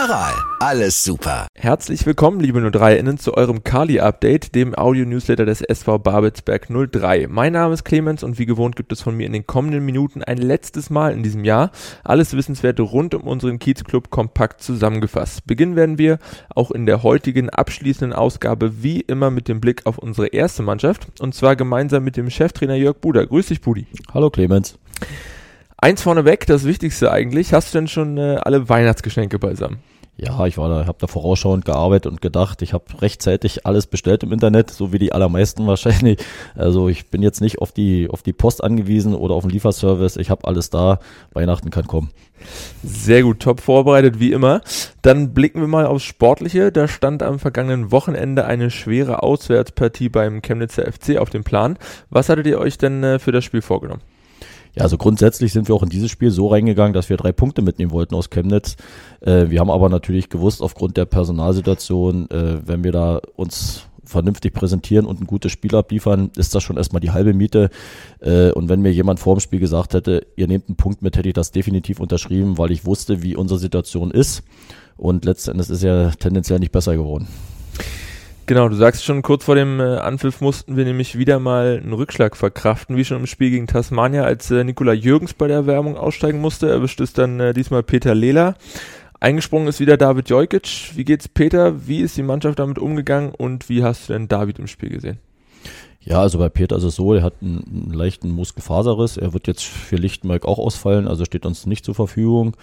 Aral, alles super. Herzlich willkommen, liebe 03-Innen, zu eurem Kali-Update, dem Audio-Newsletter des SV Babelsberg 03. Mein Name ist Clemens und wie gewohnt gibt es von mir in den kommenden Minuten ein letztes Mal in diesem Jahr alles Wissenswerte rund um unseren Kiezclub kompakt zusammengefasst. Beginnen werden wir auch in der heutigen abschließenden Ausgabe wie immer mit dem Blick auf unsere erste Mannschaft und zwar gemeinsam mit dem Cheftrainer Jörg Buder. Grüß dich, Budi. Hallo, Clemens. Eins vorneweg, das Wichtigste eigentlich. Hast du denn schon äh, alle Weihnachtsgeschenke beisammen? Ja, ich war da, habe da vorausschauend gearbeitet und gedacht, ich habe rechtzeitig alles bestellt im Internet, so wie die allermeisten wahrscheinlich. Also ich bin jetzt nicht auf die auf die Post angewiesen oder auf den Lieferservice. Ich habe alles da. Weihnachten kann kommen. Sehr gut, top vorbereitet wie immer. Dann blicken wir mal aufs Sportliche. Da stand am vergangenen Wochenende eine schwere Auswärtspartie beim Chemnitzer FC auf dem Plan. Was hattet ihr euch denn äh, für das Spiel vorgenommen? Ja, also grundsätzlich sind wir auch in dieses Spiel so reingegangen, dass wir drei Punkte mitnehmen wollten aus Chemnitz. Äh, wir haben aber natürlich gewusst, aufgrund der Personalsituation, äh, wenn wir da uns vernünftig präsentieren und ein gutes Spiel abliefern, ist das schon erstmal die halbe Miete. Äh, und wenn mir jemand vor dem Spiel gesagt hätte, ihr nehmt einen Punkt mit, hätte ich das definitiv unterschrieben, weil ich wusste, wie unsere Situation ist. Und letztendlich ist ja tendenziell nicht besser geworden. Genau, du sagst schon, kurz vor dem äh, Anpfiff mussten wir nämlich wieder mal einen Rückschlag verkraften, wie schon im Spiel gegen Tasmania, als äh, Nikola Jürgens bei der Werbung aussteigen musste, erwischt es dann äh, diesmal Peter Lehler. Eingesprungen ist wieder David Jojkic. Wie geht's Peter? Wie ist die Mannschaft damit umgegangen und wie hast du denn David im Spiel gesehen? Ja, also bei Peter ist es so, er hat einen, einen leichten Muskelfaserriss. Er wird jetzt für Lichtenberg auch ausfallen, also steht uns nicht zur Verfügung.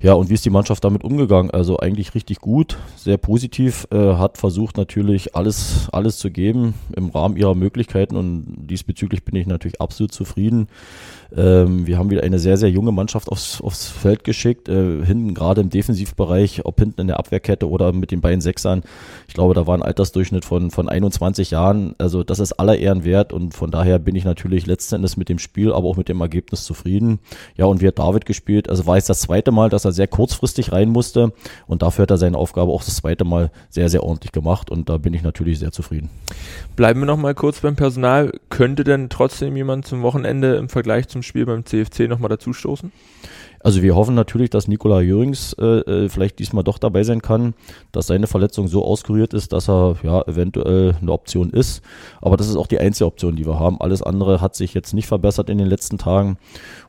Ja, und wie ist die Mannschaft damit umgegangen? Also eigentlich richtig gut, sehr positiv, äh, hat versucht natürlich alles, alles zu geben im Rahmen ihrer Möglichkeiten und diesbezüglich bin ich natürlich absolut zufrieden. Ähm, wir haben wieder eine sehr, sehr junge Mannschaft aufs, aufs Feld geschickt, äh, hinten gerade im Defensivbereich, ob hinten in der Abwehrkette oder mit den beiden Sechsern. Ich glaube, da war ein Altersdurchschnitt von, von 21 Jahren. Also das ist aller Ehren wert und von daher bin ich natürlich letzten Endes mit dem Spiel, aber auch mit dem Ergebnis zufrieden. Ja, und wie hat David gespielt? Also war es das zweite Mal, dass er sehr kurzfristig rein musste und dafür hat er seine Aufgabe auch das zweite Mal sehr, sehr ordentlich gemacht und da bin ich natürlich sehr zufrieden. Bleiben wir noch mal kurz beim Personal. Könnte denn trotzdem jemand zum Wochenende im Vergleich zum Spiel beim CFC nochmal dazu stoßen? Also wir hoffen natürlich, dass Nikola Jürings äh, äh, vielleicht diesmal doch dabei sein kann, dass seine Verletzung so auskuriert ist, dass er ja eventuell eine Option ist. Aber das ist auch die einzige Option, die wir haben. Alles andere hat sich jetzt nicht verbessert in den letzten Tagen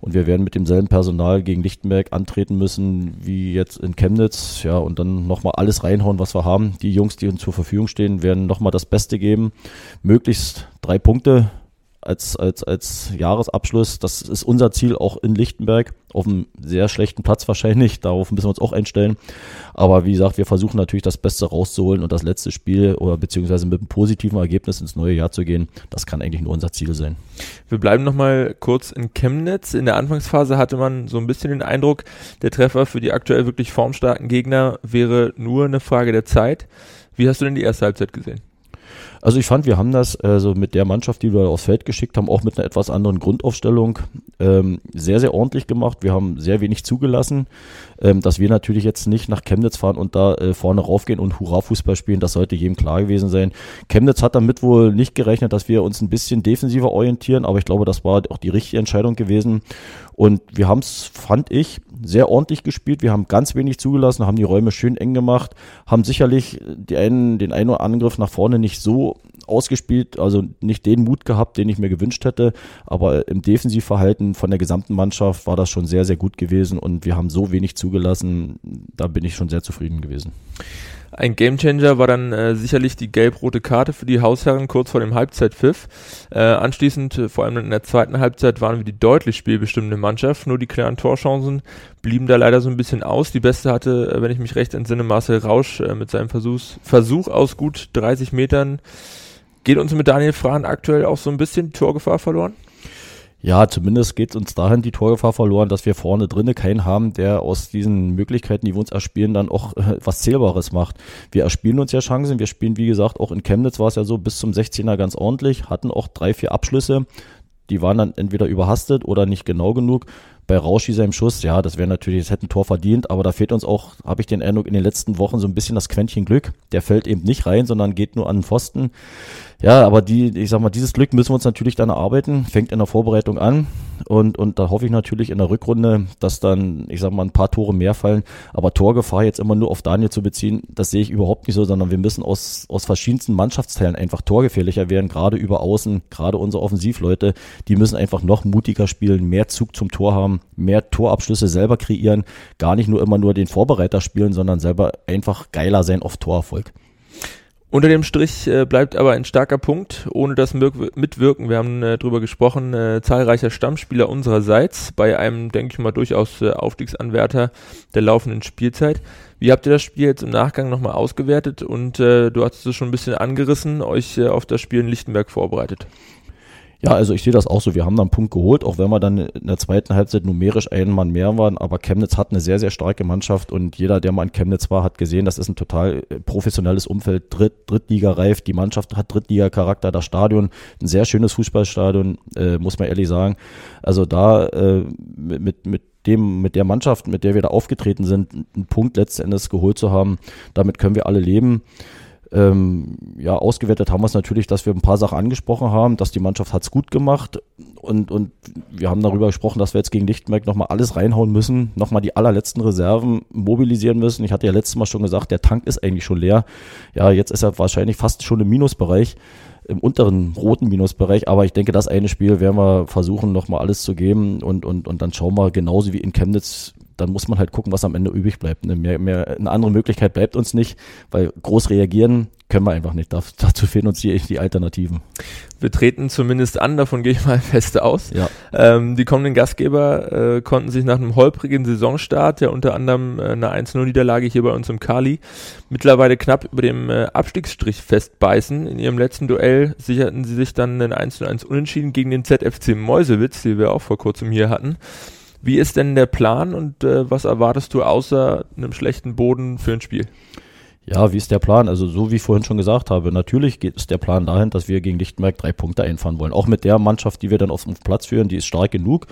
und wir werden mit demselben Personal gegen Lichtenberg antreten müssen wie jetzt in Chemnitz. Ja und dann nochmal alles reinhauen, was wir haben. Die Jungs, die uns zur Verfügung stehen, werden nochmal das Beste geben. Möglichst drei Punkte als, als, als Jahresabschluss. Das ist unser Ziel auch in Lichtenberg. Auf einem sehr schlechten Platz wahrscheinlich. Darauf müssen wir uns auch einstellen. Aber wie gesagt, wir versuchen natürlich das Beste rauszuholen und das letzte Spiel oder beziehungsweise mit einem positiven Ergebnis ins neue Jahr zu gehen. Das kann eigentlich nur unser Ziel sein. Wir bleiben nochmal kurz in Chemnitz. In der Anfangsphase hatte man so ein bisschen den Eindruck, der Treffer für die aktuell wirklich formstarken Gegner wäre nur eine Frage der Zeit. Wie hast du denn die erste Halbzeit gesehen? Also ich fand, wir haben das also mit der Mannschaft, die wir aufs Feld geschickt haben, auch mit einer etwas anderen Grundaufstellung ähm, sehr, sehr ordentlich gemacht. Wir haben sehr wenig zugelassen. Ähm, dass wir natürlich jetzt nicht nach Chemnitz fahren und da äh, vorne raufgehen und Hurra-Fußball spielen, das sollte jedem klar gewesen sein. Chemnitz hat damit wohl nicht gerechnet, dass wir uns ein bisschen defensiver orientieren, aber ich glaube, das war auch die richtige Entscheidung gewesen. Und wir haben es, fand ich, sehr ordentlich gespielt. Wir haben ganz wenig zugelassen, haben die Räume schön eng gemacht, haben sicherlich einen, den einen oder anderen Angriff nach vorne nicht so ausgespielt, also nicht den Mut gehabt, den ich mir gewünscht hätte, aber im Defensivverhalten von der gesamten Mannschaft war das schon sehr, sehr gut gewesen und wir haben so wenig zugelassen, da bin ich schon sehr zufrieden gewesen. Ein Gamechanger war dann äh, sicherlich die gelb-rote Karte für die Hausherren kurz vor dem Halbzeitpfiff. Äh, anschließend, äh, vor allem in der zweiten Halbzeit, waren wir die deutlich spielbestimmende Mannschaft. Nur die klaren Torchancen blieben da leider so ein bisschen aus. Die beste hatte, äh, wenn ich mich recht entsinne, Marcel Rausch äh, mit seinem Versuchs Versuch aus gut 30 Metern Geht uns mit Daniel Frahn aktuell auch so ein bisschen Torgefahr verloren? Ja, zumindest geht uns dahin die Torgefahr verloren, dass wir vorne drinnen keinen haben, der aus diesen Möglichkeiten, die wir uns erspielen, dann auch äh, was Zählbares macht. Wir erspielen uns ja Chancen. Wir spielen, wie gesagt, auch in Chemnitz war es ja so bis zum 16er ganz ordentlich, hatten auch drei, vier Abschlüsse. Die waren dann entweder überhastet oder nicht genau genug bei Rauschi seinem Schuss, ja, das wäre natürlich, es hätte ein Tor verdient, aber da fehlt uns auch, habe ich den Eindruck, in den letzten Wochen so ein bisschen das Quäntchen Glück. Der fällt eben nicht rein, sondern geht nur an den Pfosten. Ja, aber die, ich sag mal, dieses Glück müssen wir uns natürlich dann erarbeiten, fängt in der Vorbereitung an und, und da hoffe ich natürlich in der Rückrunde, dass dann, ich sag mal, ein paar Tore mehr fallen, aber Torgefahr jetzt immer nur auf Daniel zu beziehen, das sehe ich überhaupt nicht so, sondern wir müssen aus, aus verschiedensten Mannschaftsteilen einfach torgefährlicher werden, gerade über Außen, gerade unsere Offensivleute, die müssen einfach noch mutiger spielen, mehr Zug zum Tor haben, mehr Torabschlüsse selber kreieren, gar nicht nur immer nur den Vorbereiter spielen, sondern selber einfach geiler sein auf Torerfolg. Unter dem Strich äh, bleibt aber ein starker Punkt, ohne das Mitwirken, wir haben äh, drüber gesprochen, äh, zahlreicher Stammspieler unsererseits bei einem, denke ich mal, durchaus Aufstiegsanwärter der laufenden Spielzeit. Wie habt ihr das Spiel jetzt im Nachgang nochmal ausgewertet und du hast es schon ein bisschen angerissen, euch auf das Spiel in Lichtenberg vorbereitet? Ja, also ich sehe das auch so. Wir haben da einen Punkt geholt, auch wenn wir dann in der zweiten Halbzeit numerisch einen Mann mehr waren. Aber Chemnitz hat eine sehr, sehr starke Mannschaft und jeder, der mal in Chemnitz war, hat gesehen, das ist ein total äh, professionelles Umfeld, Dritt, Drittliga-reif. Die Mannschaft hat Drittliga-Charakter, das Stadion, ein sehr schönes Fußballstadion, äh, muss man ehrlich sagen. Also da äh, mit, mit dem, mit der Mannschaft, mit der wir da aufgetreten sind, einen Punkt letzten Endes geholt zu haben, damit können wir alle leben. Ähm, ja, ausgewertet haben wir es natürlich, dass wir ein paar Sachen angesprochen haben, dass die Mannschaft hat es gut gemacht und, und wir haben darüber gesprochen, dass wir jetzt gegen Lichtenberg nochmal alles reinhauen müssen, nochmal die allerletzten Reserven mobilisieren müssen. Ich hatte ja letztes Mal schon gesagt, der Tank ist eigentlich schon leer. Ja, jetzt ist er wahrscheinlich fast schon im Minusbereich im unteren roten Minusbereich. Aber ich denke, das eine Spiel werden wir versuchen, nochmal alles zu geben und, und, und dann schauen wir genauso wie in Chemnitz. Dann muss man halt gucken, was am Ende übrig bleibt. Ne? Mehr, mehr, eine andere Möglichkeit bleibt uns nicht, weil groß reagieren können wir einfach nicht. dazu fehlen uns die, die Alternativen. Wir treten zumindest an, davon gehe ich mal fest aus. Ja. Ähm, die kommenden Gastgeber äh, konnten sich nach einem holprigen Saisonstart, ja unter anderem äh, eine 1-0-Niederlage hier bei uns im Kali, mittlerweile knapp über dem äh, Abstiegsstrich festbeißen. In ihrem letzten Duell sicherten sie sich dann ein 1-1 Unentschieden gegen den ZFC Mäusewitz, die wir auch vor kurzem hier hatten. Wie ist denn der Plan und äh, was erwartest du außer einem schlechten Boden für ein Spiel? Ja, wie ist der Plan? Also so wie ich vorhin schon gesagt habe, natürlich geht es der Plan dahin, dass wir gegen Lichtenberg drei Punkte einfahren wollen. Auch mit der Mannschaft, die wir dann auf dem Platz führen, die ist stark genug,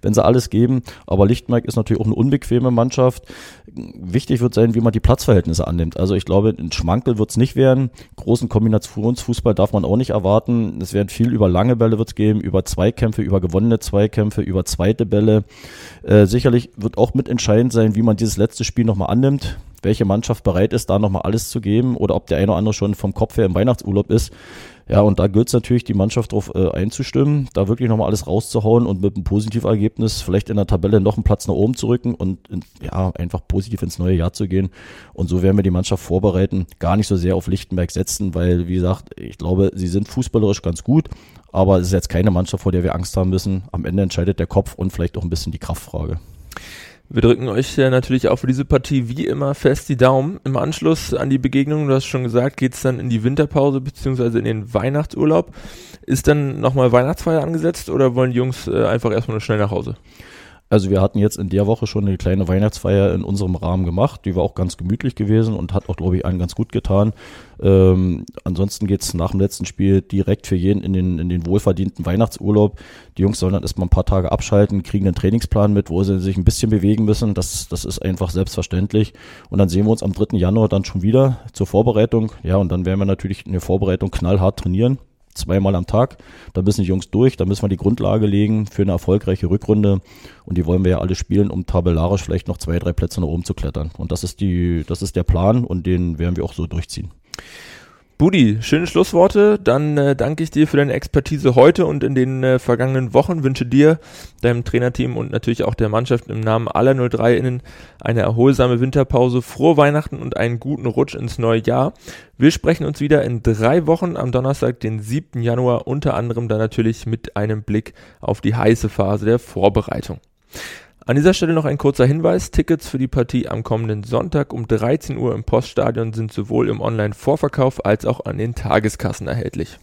wenn sie alles geben. Aber Lichtenberg ist natürlich auch eine unbequeme Mannschaft. Wichtig wird sein, wie man die Platzverhältnisse annimmt. Also ich glaube, ein Schmankel wird es nicht werden. Großen Kombinationsfußball darf man auch nicht erwarten. Es werden viel über lange Bälle wird geben, über Zweikämpfe, über gewonnene Zweikämpfe, über zweite Bälle. Äh, sicherlich wird auch mitentscheidend sein, wie man dieses letzte Spiel nochmal annimmt welche Mannschaft bereit ist, da nochmal alles zu geben oder ob der eine oder andere schon vom Kopf her im Weihnachtsurlaub ist. Ja, und da gilt es natürlich, die Mannschaft darauf äh, einzustimmen, da wirklich nochmal alles rauszuhauen und mit einem Positivergebnis vielleicht in der Tabelle noch einen Platz nach oben zu rücken und in, ja, einfach positiv ins neue Jahr zu gehen. Und so werden wir die Mannschaft vorbereiten, gar nicht so sehr auf Lichtenberg setzen, weil, wie gesagt, ich glaube, sie sind fußballerisch ganz gut, aber es ist jetzt keine Mannschaft, vor der wir Angst haben müssen. Am Ende entscheidet der Kopf und vielleicht auch ein bisschen die Kraftfrage. Wir drücken euch natürlich auch für diese Partie wie immer fest die Daumen. Im Anschluss an die Begegnung, du hast schon gesagt, geht's dann in die Winterpause beziehungsweise in den Weihnachtsurlaub. Ist dann nochmal Weihnachtsfeier angesetzt oder wollen die Jungs äh, einfach erstmal nur schnell nach Hause? Also wir hatten jetzt in der Woche schon eine kleine Weihnachtsfeier in unserem Rahmen gemacht. Die war auch ganz gemütlich gewesen und hat auch, glaube ich, allen ganz gut getan. Ähm, ansonsten geht's nach dem letzten Spiel direkt für jeden in den, in den wohlverdienten Weihnachtsurlaub. Die Jungs sollen dann erstmal ein paar Tage abschalten, kriegen einen Trainingsplan mit, wo sie sich ein bisschen bewegen müssen. Das, das ist einfach selbstverständlich. Und dann sehen wir uns am 3. Januar dann schon wieder zur Vorbereitung. Ja, und dann werden wir natürlich in der Vorbereitung knallhart trainieren zweimal am Tag. Da müssen die Jungs durch, da müssen wir die Grundlage legen für eine erfolgreiche Rückrunde. Und die wollen wir ja alle spielen, um tabellarisch vielleicht noch zwei, drei Plätze nach oben zu klettern. Und das ist die, das ist der Plan und den werden wir auch so durchziehen. Budi, schöne Schlussworte. Dann äh, danke ich dir für deine Expertise heute und in den äh, vergangenen Wochen. Wünsche dir, deinem Trainerteam und natürlich auch der Mannschaft im Namen aller 03-Innen eine erholsame Winterpause, frohe Weihnachten und einen guten Rutsch ins neue Jahr. Wir sprechen uns wieder in drei Wochen am Donnerstag, den 7. Januar, unter anderem dann natürlich mit einem Blick auf die heiße Phase der Vorbereitung. An dieser Stelle noch ein kurzer Hinweis. Tickets für die Partie am kommenden Sonntag um 13 Uhr im Poststadion sind sowohl im Online-Vorverkauf als auch an den Tageskassen erhältlich.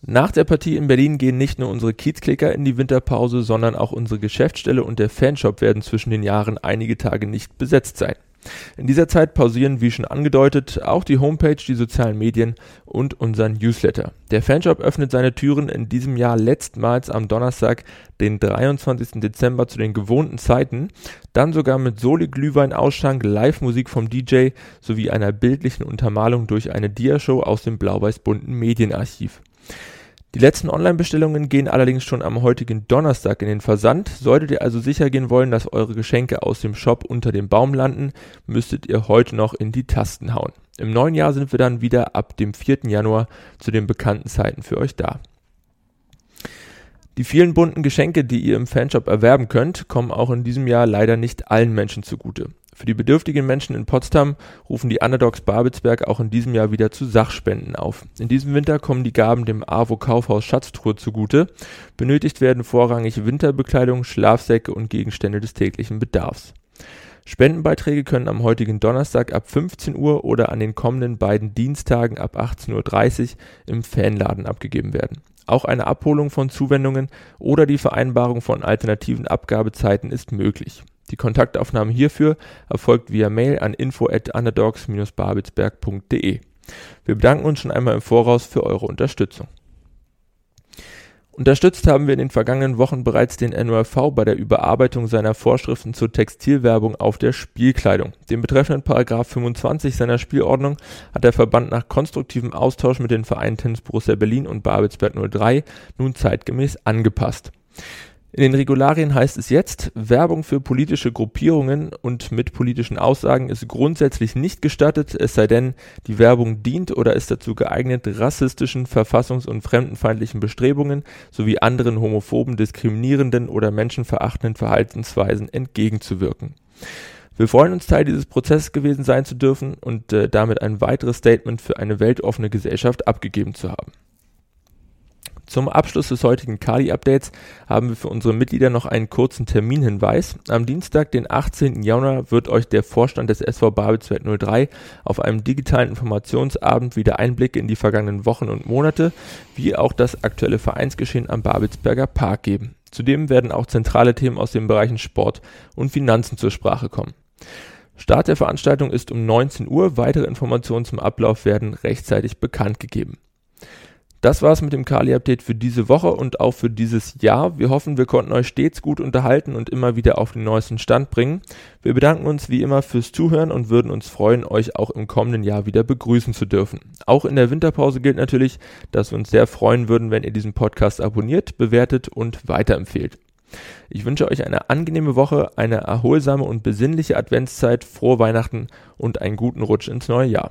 Nach der Partie in Berlin gehen nicht nur unsere Kiezklicker in die Winterpause, sondern auch unsere Geschäftsstelle und der Fanshop werden zwischen den Jahren einige Tage nicht besetzt sein. In dieser Zeit pausieren, wie schon angedeutet, auch die Homepage, die sozialen Medien und unseren Newsletter. Der Fanshop öffnet seine Türen in diesem Jahr letztmals am Donnerstag, den 23. Dezember zu den gewohnten Zeiten, dann sogar mit Soli-Glühwein-Ausschank, Live-Musik vom DJ sowie einer bildlichen Untermalung durch eine Diashow aus dem blau-weiß-bunten Medienarchiv. Die letzten Online-Bestellungen gehen allerdings schon am heutigen Donnerstag in den Versand. Solltet ihr also sicher gehen wollen, dass eure Geschenke aus dem Shop unter dem Baum landen, müsstet ihr heute noch in die Tasten hauen. Im neuen Jahr sind wir dann wieder ab dem 4. Januar zu den bekannten Zeiten für euch da. Die vielen bunten Geschenke, die ihr im Fanshop erwerben könnt, kommen auch in diesem Jahr leider nicht allen Menschen zugute. Für die bedürftigen Menschen in Potsdam rufen die Underdogs Babelsberg auch in diesem Jahr wieder zu Sachspenden auf. In diesem Winter kommen die Gaben dem AWO Kaufhaus Schatztruhe zugute. Benötigt werden vorrangig Winterbekleidung, Schlafsäcke und Gegenstände des täglichen Bedarfs. Spendenbeiträge können am heutigen Donnerstag ab 15 Uhr oder an den kommenden beiden Dienstagen ab 18.30 Uhr im Fanladen abgegeben werden. Auch eine Abholung von Zuwendungen oder die Vereinbarung von alternativen Abgabezeiten ist möglich. Die Kontaktaufnahme hierfür erfolgt via Mail an info at underdogs-babelsberg.de. Wir bedanken uns schon einmal im Voraus für eure Unterstützung. Unterstützt haben wir in den vergangenen Wochen bereits den NORV bei der Überarbeitung seiner Vorschriften zur Textilwerbung auf der Spielkleidung. Den betreffenden Paragraph 25 seiner Spielordnung hat der Verband nach konstruktivem Austausch mit den Vereinen Tennis Borussia Berlin und Babelsberg 03 nun zeitgemäß angepasst. In den Regularien heißt es jetzt, Werbung für politische Gruppierungen und mit politischen Aussagen ist grundsätzlich nicht gestattet, es sei denn, die Werbung dient oder ist dazu geeignet, rassistischen, verfassungs- und fremdenfeindlichen Bestrebungen sowie anderen homophoben, diskriminierenden oder menschenverachtenden Verhaltensweisen entgegenzuwirken. Wir freuen uns, Teil dieses Prozesses gewesen sein zu dürfen und äh, damit ein weiteres Statement für eine weltoffene Gesellschaft abgegeben zu haben. Zum Abschluss des heutigen Kali-Updates haben wir für unsere Mitglieder noch einen kurzen Terminhinweis. Am Dienstag, den 18. Januar, wird euch der Vorstand des SV Babelsberg 03 auf einem digitalen Informationsabend wieder Einblicke in die vergangenen Wochen und Monate, wie auch das aktuelle Vereinsgeschehen am Babelsberger Park geben. Zudem werden auch zentrale Themen aus den Bereichen Sport und Finanzen zur Sprache kommen. Start der Veranstaltung ist um 19 Uhr. Weitere Informationen zum Ablauf werden rechtzeitig bekannt gegeben. Das war's mit dem Kali-Update für diese Woche und auch für dieses Jahr. Wir hoffen, wir konnten euch stets gut unterhalten und immer wieder auf den neuesten Stand bringen. Wir bedanken uns wie immer fürs Zuhören und würden uns freuen, euch auch im kommenden Jahr wieder begrüßen zu dürfen. Auch in der Winterpause gilt natürlich, dass wir uns sehr freuen würden, wenn ihr diesen Podcast abonniert, bewertet und weiterempfehlt. Ich wünsche euch eine angenehme Woche, eine erholsame und besinnliche Adventszeit, frohe Weihnachten und einen guten Rutsch ins neue Jahr.